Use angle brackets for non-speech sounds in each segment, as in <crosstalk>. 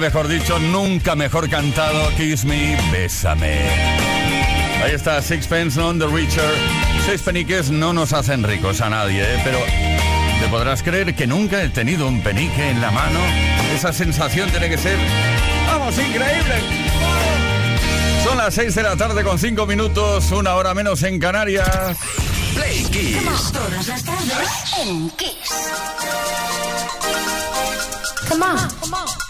Mejor dicho, nunca mejor cantado. Kiss me, bésame. Ahí está Sixpence on the Richer. Seis peniques no nos hacen ricos a nadie, ¿eh? pero te podrás creer que nunca he tenido un penique en la mano. Esa sensación tiene que ser, vamos, increíble. Son las 6 de la tarde con 5 minutos, una hora menos en Canarias. Play Kiss. Todas las tardes en Kiss. Come on. Come on.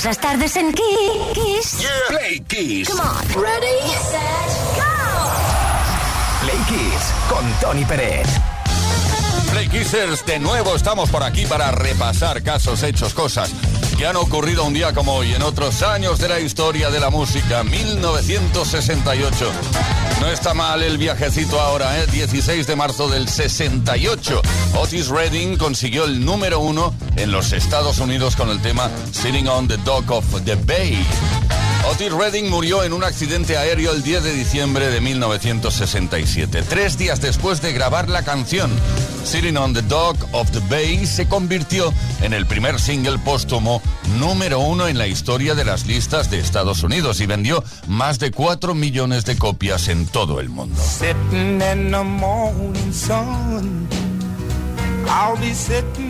Todas las tardes en Kiss. Play Kiss. Come on. Ready, set, go. Play Kiss con Tony Pérez. Play Kissers, de nuevo estamos por aquí para repasar casos, hechos, cosas que han ocurrido un día como hoy en otros años de la historia de la música, 1968. No está mal el viajecito ahora, ¿eh? 16 de marzo del 68. Otis Redding consiguió el número uno en los Estados Unidos con el tema Sitting on the Dock of the Bay. Otis Redding murió en un accidente aéreo el 10 de diciembre de 1967. Tres días después de grabar la canción, Sitting on the Dock of the Bay se convirtió en el primer single póstumo número uno en la historia de las listas de Estados Unidos y vendió más de 4 millones de copias en todo el mundo. Sitting in the morning sun. I'll be sitting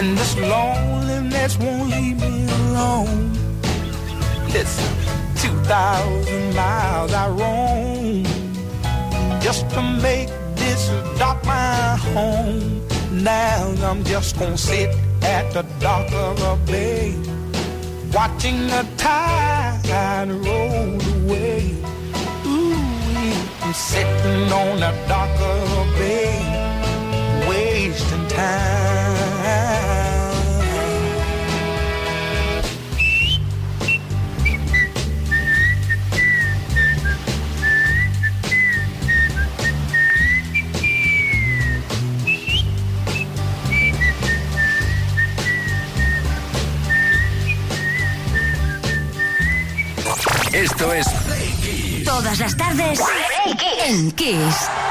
And this loneliness won't leave me alone. Listen, 2,000 miles I roam just to make this dock my home. Now I'm just gonna sit at the dock of a bay, watching the tide roll away. Ooh, I'm sitting on the dock of a bay, wasting time. Esto es. Todas las tardes en Kiss.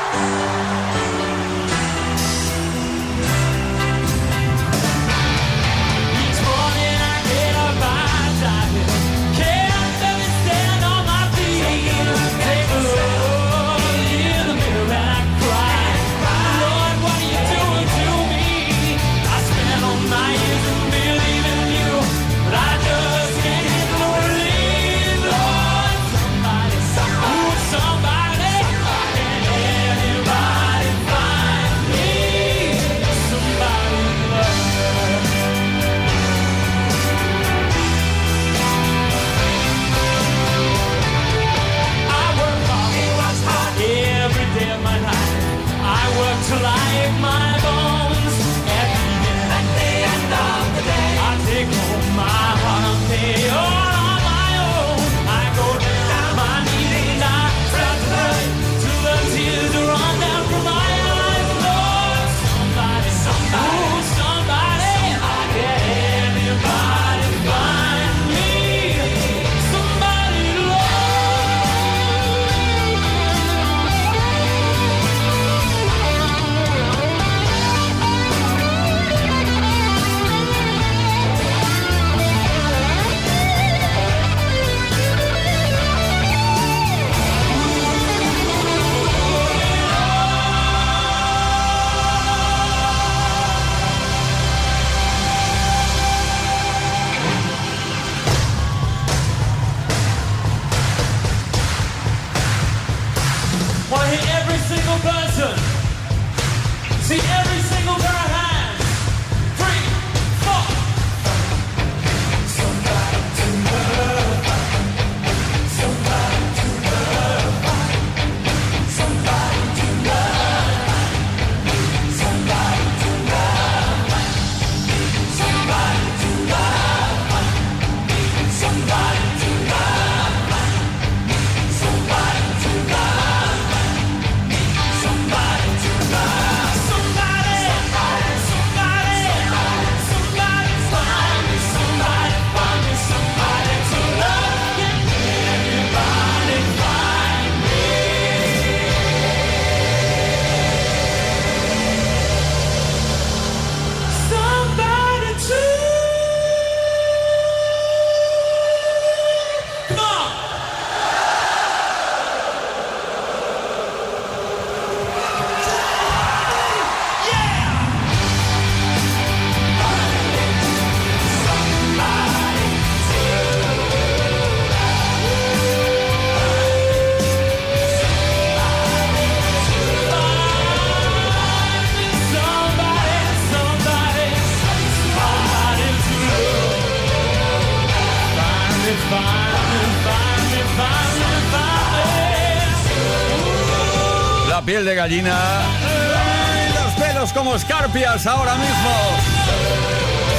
Gallina. ¡Ay, los pelos como escarpias ahora mismo.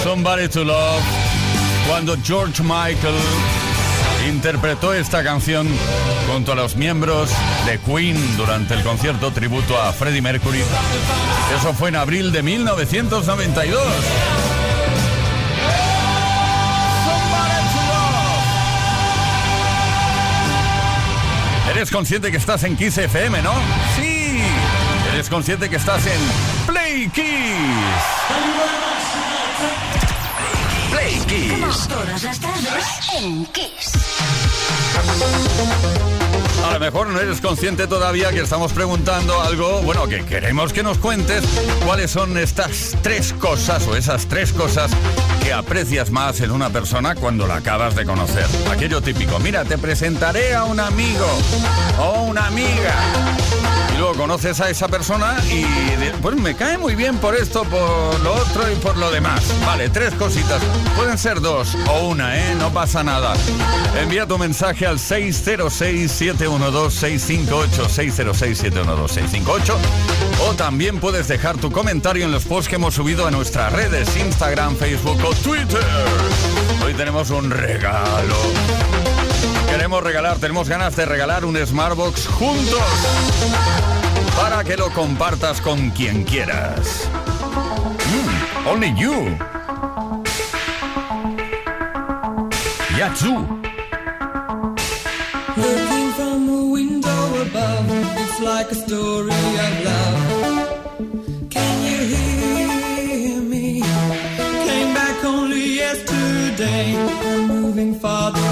Somebody to Love. Cuando George Michael interpretó esta canción junto a los miembros de Queen durante el concierto tributo a Freddie Mercury. Eso fue en abril de 1992. Eres consciente que estás en Kiss FM, ¿no? Sí. Eres consciente que estás en Play Kiss. Play Kiss. Todas las tardes en Kiss. A lo mejor no eres consciente todavía que estamos preguntando algo, bueno, que queremos que nos cuentes cuáles son estas tres cosas o esas tres cosas aprecias más en una persona cuando la acabas de conocer. Aquello típico, mira, te presentaré a un amigo o una amiga. Luego conoces a esa persona y pues me cae muy bien por esto, por lo otro y por lo demás. Vale, tres cositas. Pueden ser dos o una, ¿eh? No pasa nada. Envía tu mensaje al 606-712-658, 606-712-658 o también puedes dejar tu comentario en los posts que hemos subido a nuestras redes, Instagram, Facebook o Twitter. Hoy tenemos un regalo. Queremos regalar, tenemos ganas de regalar un Smartbox juntos para que lo compartas con quien quieras. Mm, only you. Yatsu. Looking from a window above, it's like a story of love. Can you hear me? Came back only yesterday, moving farther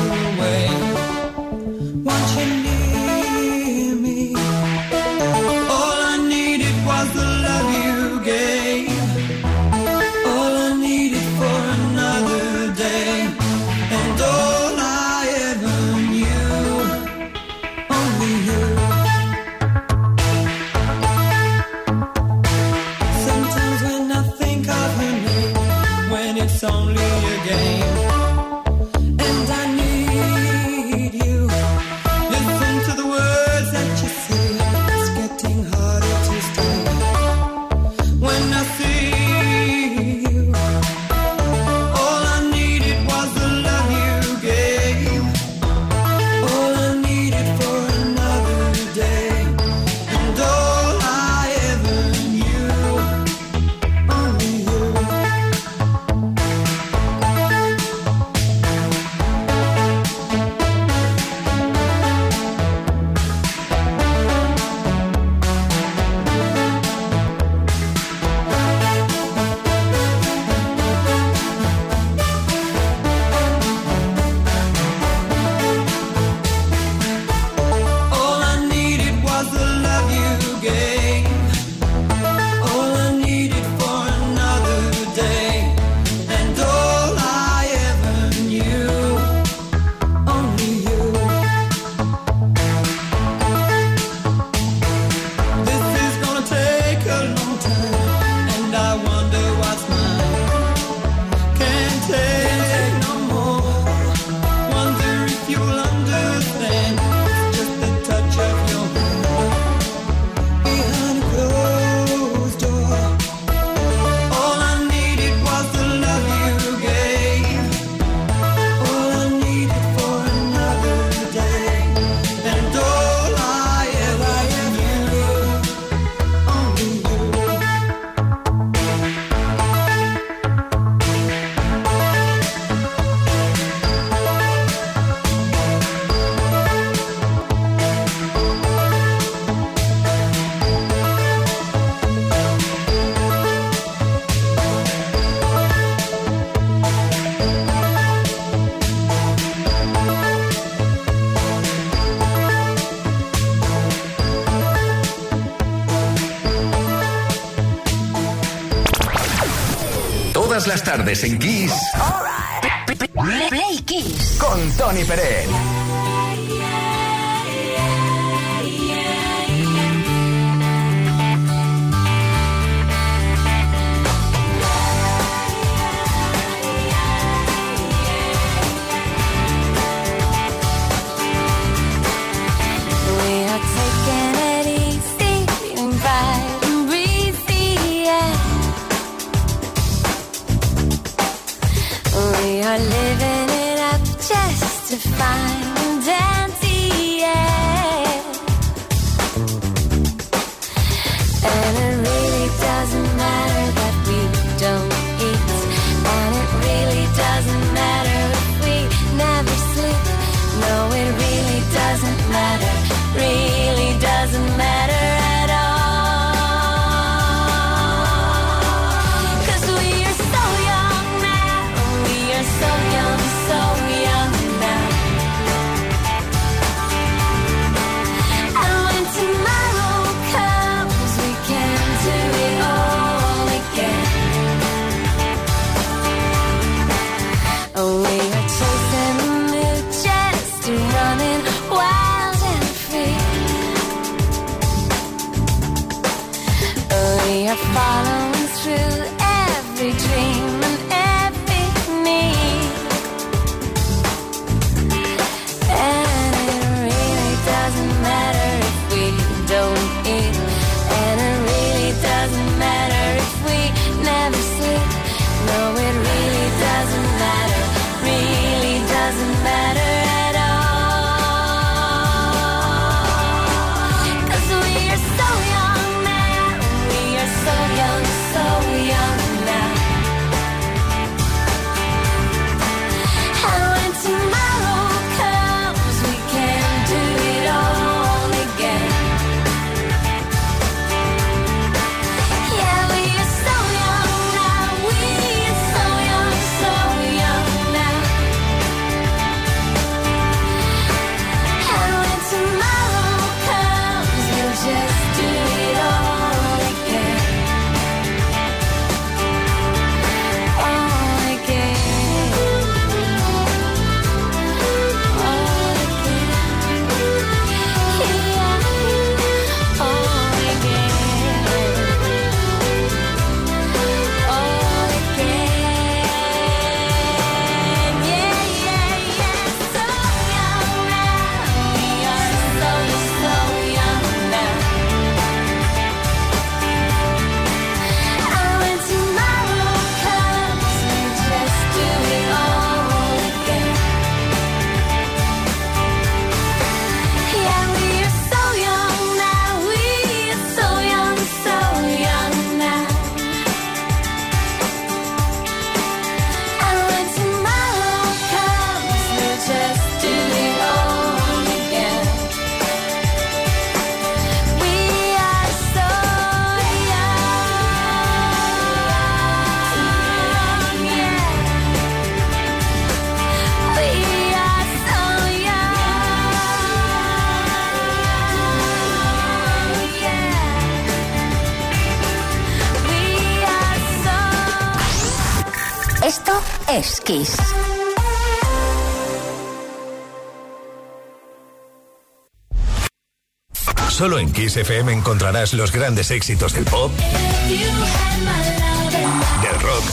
Tony Pérez. es Kiss. Solo en Kiss FM encontrarás los grandes éxitos del pop, del rock,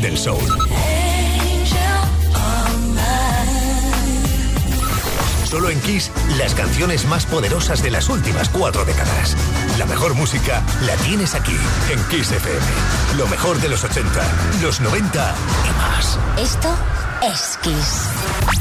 del soul. Solo en Kiss, las canciones más poderosas de las últimas cuatro décadas. La mejor música la tienes aquí, en Kiss FM. Lo mejor de los 80, los 90 y más. Esto es Kiss.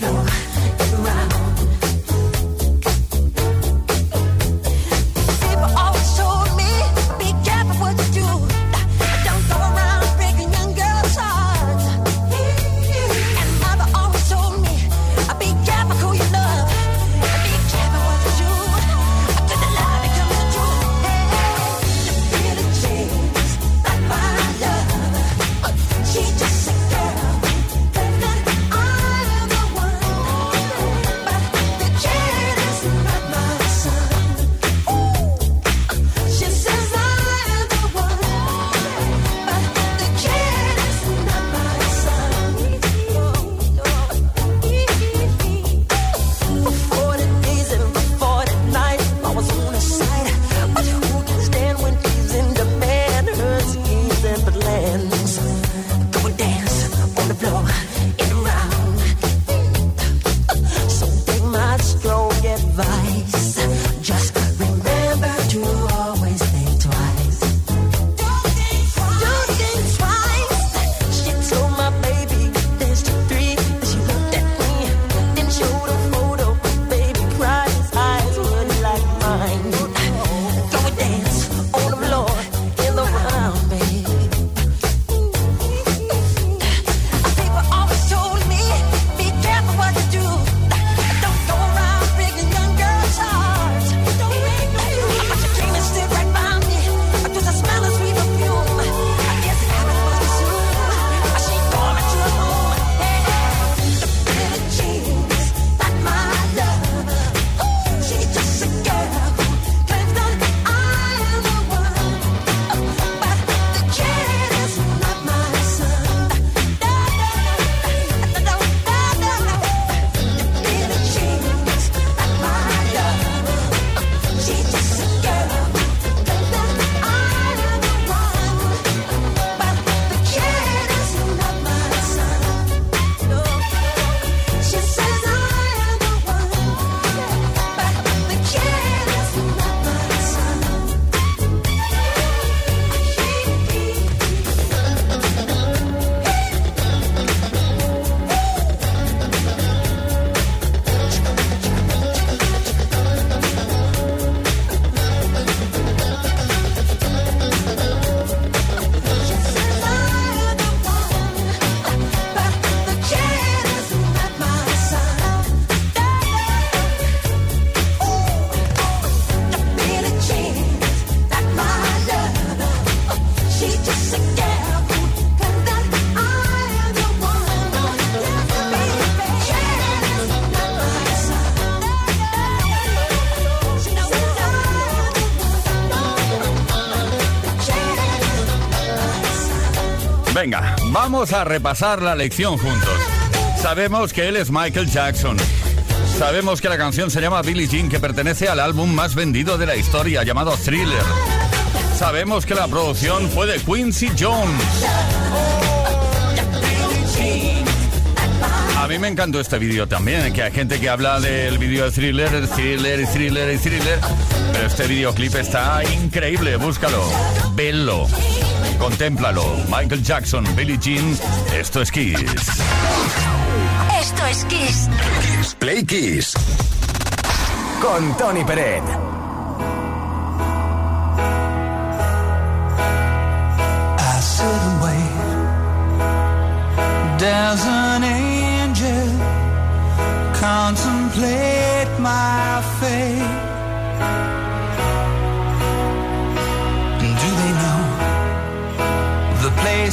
的我。Venga, vamos a repasar la lección juntos. Sabemos que él es Michael Jackson. Sabemos que la canción se llama Billie Jean, que pertenece al álbum más vendido de la historia, llamado Thriller. Sabemos que la producción fue de Quincy Jones. A mí me encantó este vídeo también, que hay gente que habla del vídeo de Thriller, Thriller, Thriller, Thriller. Pero este videoclip está increíble, búscalo, velo, contémplalo. Michael Jackson, Billie Jean, esto es Kiss. Esto es Kiss. Kiss Play Kiss. Con Tony Peret. I sit and wait. There's an angel contemplate my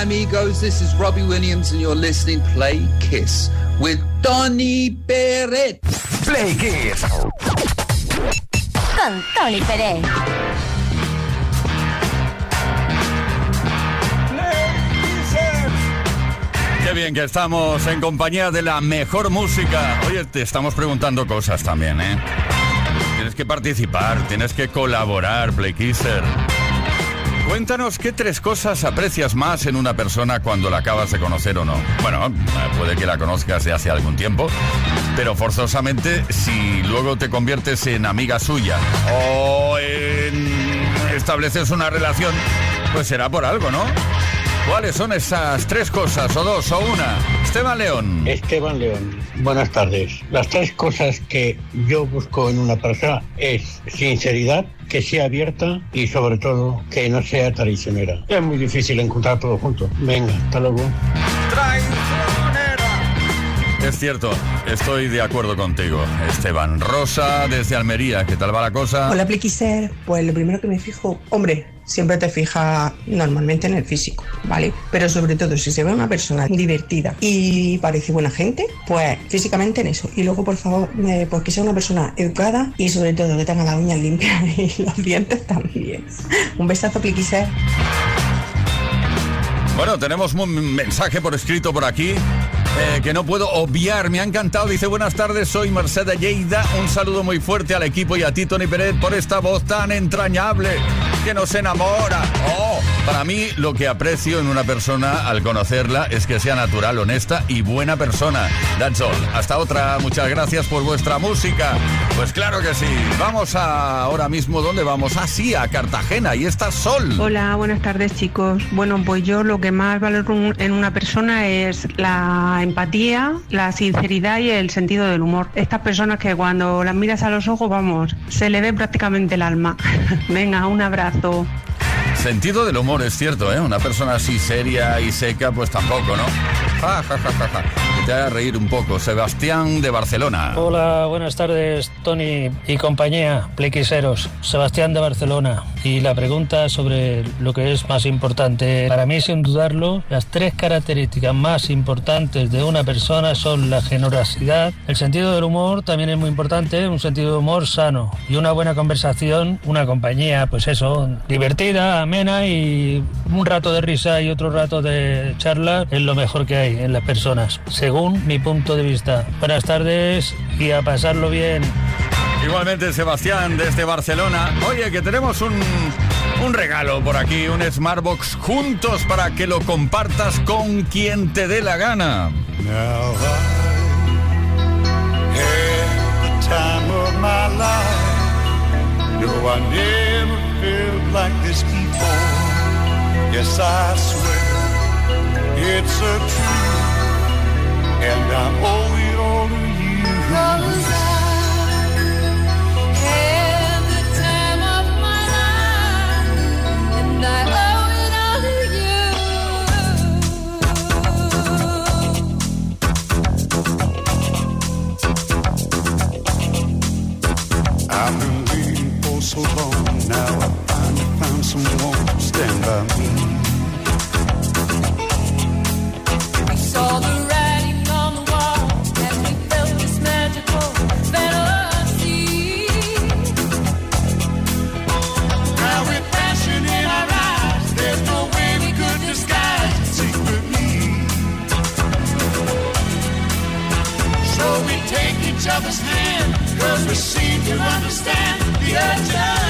Hi, amigos. This is Robbie Williams, and you're listening Play Kiss with Donny Beret. Play Kiss. Con Tony Pérez. Qué bien que estamos en compañía de la mejor música. Oye, te estamos preguntando cosas también, ¿eh? Tienes que participar, tienes que colaborar, Playkisser. Cuéntanos qué tres cosas aprecias más en una persona cuando la acabas de conocer o no. Bueno, eh, puede que la conozcas de hace algún tiempo, pero forzosamente si luego te conviertes en amiga suya o estableces una relación, pues será por algo, ¿no? ¿Cuáles son esas tres cosas, o dos, o una? Esteban León. Esteban León, buenas tardes. Las tres cosas que yo busco en una persona es sinceridad, que sea abierta y sobre todo que no sea traicionera. Es muy difícil encontrar todo junto. Venga, hasta luego. Es cierto, estoy de acuerdo contigo. Esteban Rosa, desde Almería, ¿qué tal va la cosa? Hola, Plequiser. Pues lo primero que me fijo, hombre, siempre te fija normalmente en el físico, ¿vale? Pero sobre todo, si se ve una persona divertida y parece buena gente, pues físicamente en eso. Y luego, por favor, pues que sea una persona educada y sobre todo que tenga las uñas limpias <laughs> y los dientes también. Un besazo, Plequiser. Bueno, tenemos un mensaje por escrito por aquí eh, que no puedo obviar. Me ha encantado. Dice, buenas tardes, soy Mercedes Lleida. Un saludo muy fuerte al equipo y a ti, Tony Pérez, por esta voz tan entrañable que nos enamora. Oh, para mí lo que aprecio en una persona al conocerla es que sea natural, honesta y buena persona. That's all. Hasta otra. Muchas gracias por vuestra música. Pues claro que sí. Vamos a, ahora mismo, ¿dónde vamos? Ah, sí, a Cartagena. Y está Sol. Hola, buenas tardes chicos. Bueno, pues yo lo que más valoro en una persona es la empatía, la sinceridad y el sentido del humor. Estas personas que cuando las miras a los ojos, vamos, se le ve prácticamente el alma. <laughs> Venga, un abrazo. Sentido del humor, es cierto, ¿eh? Una persona así seria y seca, pues tampoco, ¿no? Ja, ja, ja, ja, te reír un poco. Sebastián de Barcelona. Hola, buenas tardes, Tony y compañía, plequiseros. Sebastián de Barcelona. Y la pregunta sobre lo que es más importante. Para mí, sin dudarlo, las tres características más importantes de una persona son la generosidad, el sentido del humor también es muy importante, un sentido de humor sano y una buena conversación, una compañía, pues eso, divertida, amena y un rato de risa y otro rato de charla es lo mejor que hay en las personas, según mi punto de vista. Buenas tardes y a pasarlo bien. Igualmente, Sebastián desde Barcelona. Oye, que tenemos un, un regalo por aquí, un Smartbox juntos para que lo compartas con quien te dé la gana. Now I this before. Yes, I swear it's a truth, and I owe it all to you. I've we take each other's hand, cause we seem to understand the urgency.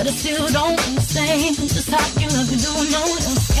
But if you don't understand just how you look, you don't know.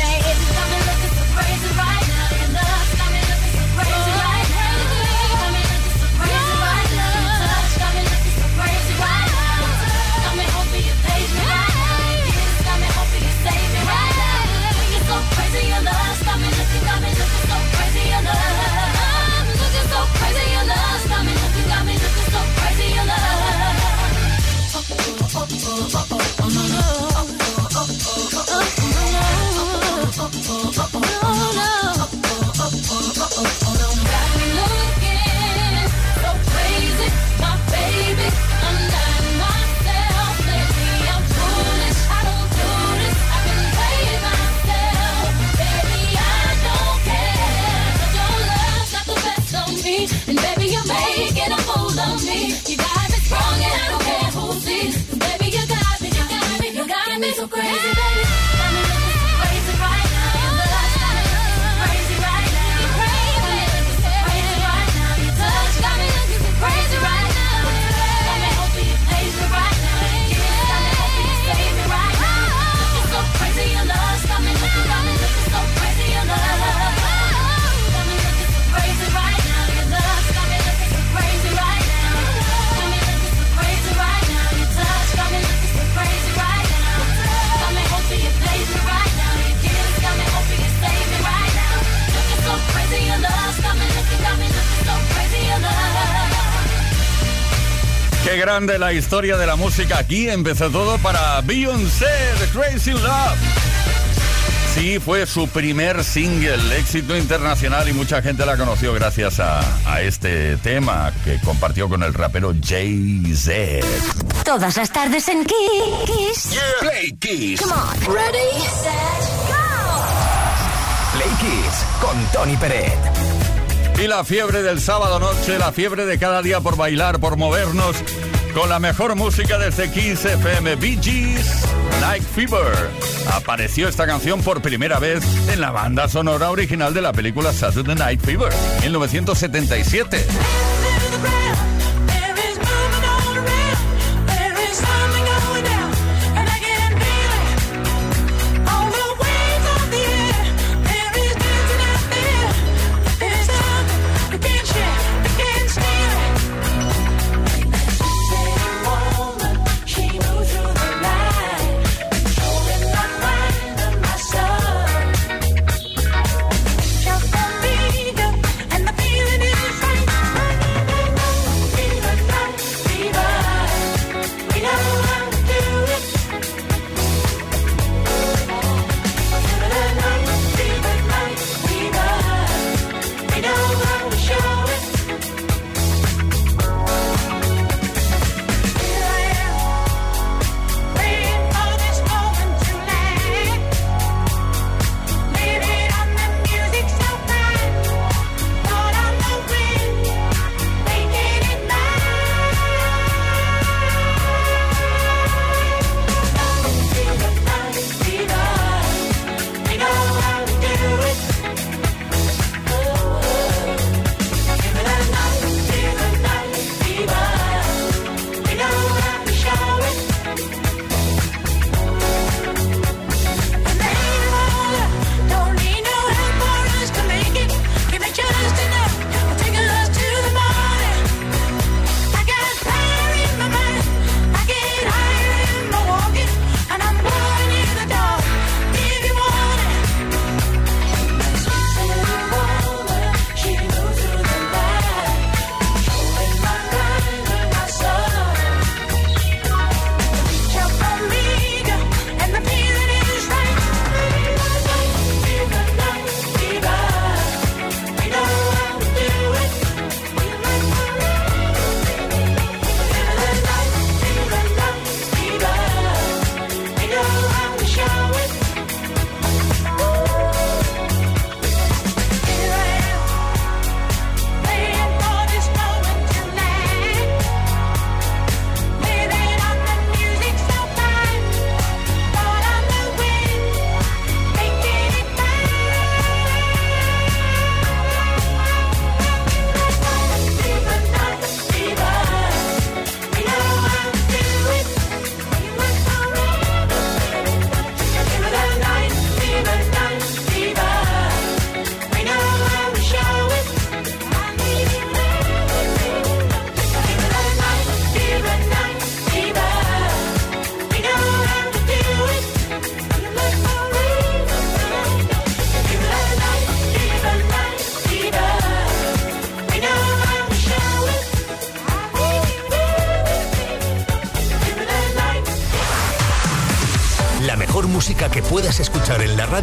Qué grande la historia de la música. Aquí empezó todo para Beyoncé, The Crazy Love. Sí, fue su primer single, éxito internacional y mucha gente la conoció gracias a, a este tema que compartió con el rapero Jay-Z. Todas las tardes en Kiss. Yeah. Play Kiss. Come on. Ready, set, go. Play Kiss con Tony Pérez y la fiebre del sábado noche, la fiebre de cada día por bailar, por movernos, con la mejor música desde 15 FM, Bee Gees, Night Fever. Apareció esta canción por primera vez en la banda sonora original de la película Saturday Night Fever, 1977.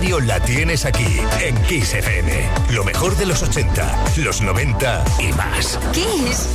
la tienes aquí, en Kiss FM. Lo mejor de los 80, los 90 y más. Kiss.